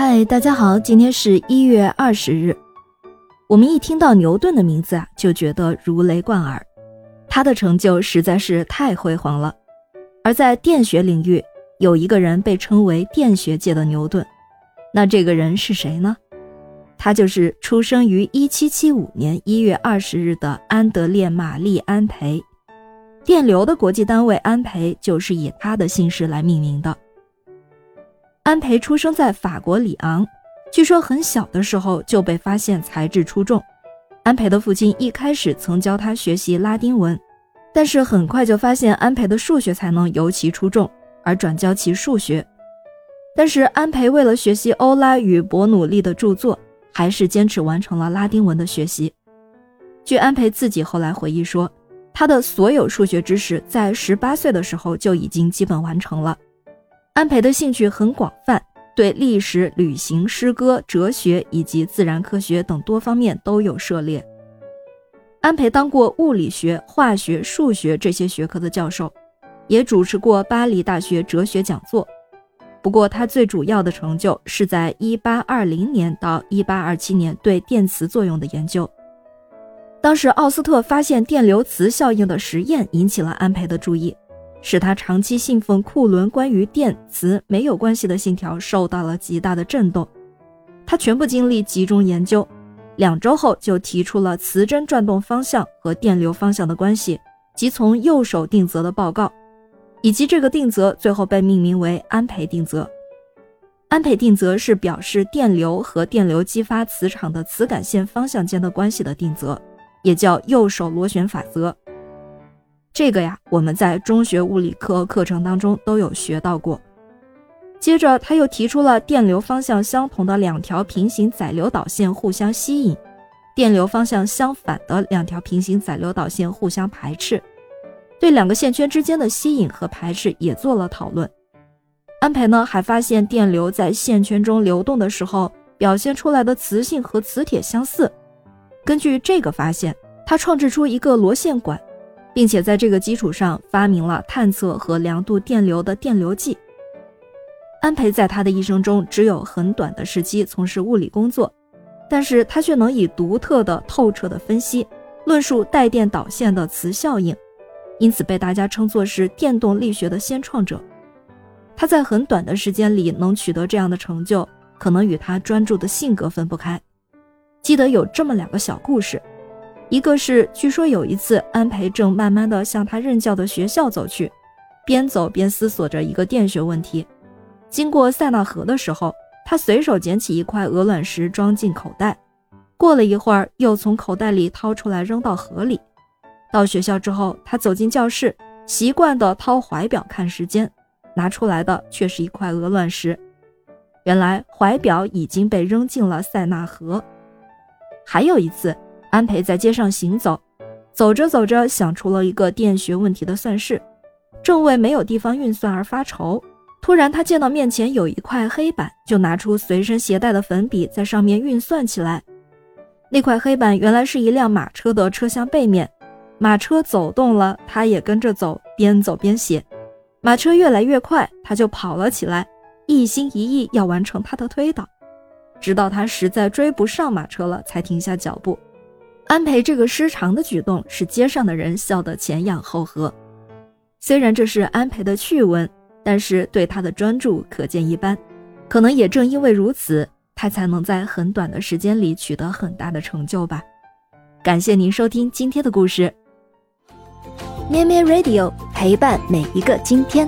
嗨，大家好，今天是一月二十日。我们一听到牛顿的名字啊，就觉得如雷贯耳，他的成就实在是太辉煌了。而在电学领域，有一个人被称为电学界的牛顿，那这个人是谁呢？他就是出生于一七七五年一月二十日的安德烈·玛丽·安培。电流的国际单位安培就是以他的姓氏来命名的。安培出生在法国里昂，据说很小的时候就被发现才智出众。安培的父亲一开始曾教他学习拉丁文，但是很快就发现安培的数学才能尤其出众，而转教其数学。但是安培为了学习欧拉与伯努利的著作，还是坚持完成了拉丁文的学习。据安培自己后来回忆说，他的所有数学知识在十八岁的时候就已经基本完成了。安培的兴趣很广泛，对历史、旅行、诗歌、哲学以及自然科学等多方面都有涉猎。安培当过物理学、化学、数学这些学科的教授，也主持过巴黎大学哲学讲座。不过，他最主要的成就是在1820年到1827年对电磁作用的研究。当时，奥斯特发现电流磁效应的实验引起了安培的注意。使他长期信奉库伦关于电磁没有关系的信条受到了极大的震动。他全部精力集中研究，两周后就提出了磁针转动方向和电流方向的关系，即从右手定则的报告，以及这个定则最后被命名为安培定则。安培定则是表示电流和电流激发磁场的磁感线方向间的关系的定则，也叫右手螺旋法则。这个呀，我们在中学物理课课程当中都有学到过。接着，他又提出了电流方向相同的两条平行载流导线互相吸引，电流方向相反的两条平行载流导线互相排斥。对两个线圈之间的吸引和排斥也做了讨论。安培呢，还发现电流在线圈中流动的时候，表现出来的磁性和磁铁相似。根据这个发现，他创制出一个螺线管。并且在这个基础上发明了探测和量度电流的电流计。安培在他的一生中只有很短的时期从事物理工作，但是他却能以独特的、透彻的分析论述带电导线的磁效应，因此被大家称作是电动力学的先创者。他在很短的时间里能取得这样的成就，可能与他专注的性格分不开。记得有这么两个小故事。一个是，据说有一次，安培正慢慢的向他任教的学校走去，边走边思索着一个电学问题。经过塞纳河的时候，他随手捡起一块鹅卵石装进口袋，过了一会儿，又从口袋里掏出来扔到河里。到学校之后，他走进教室，习惯的掏怀表看时间，拿出来的却是一块鹅卵石。原来怀表已经被扔进了塞纳河。还有一次。安培在街上行走，走着走着想出了一个电学问题的算式，正为没有地方运算而发愁。突然，他见到面前有一块黑板，就拿出随身携带的粉笔，在上面运算起来。那块黑板原来是一辆马车的车厢背面，马车走动了，他也跟着走，边走边写。马车越来越快，他就跑了起来，一心一意要完成他的推导，直到他实在追不上马车了，才停下脚步。安培这个失常的举动，使街上的人笑得前仰后合。虽然这是安培的趣闻，但是对他的专注可见一斑。可能也正因为如此，他才能在很短的时间里取得很大的成就吧。感谢您收听今天的故事，咩咩 Radio 陪伴每一个今天。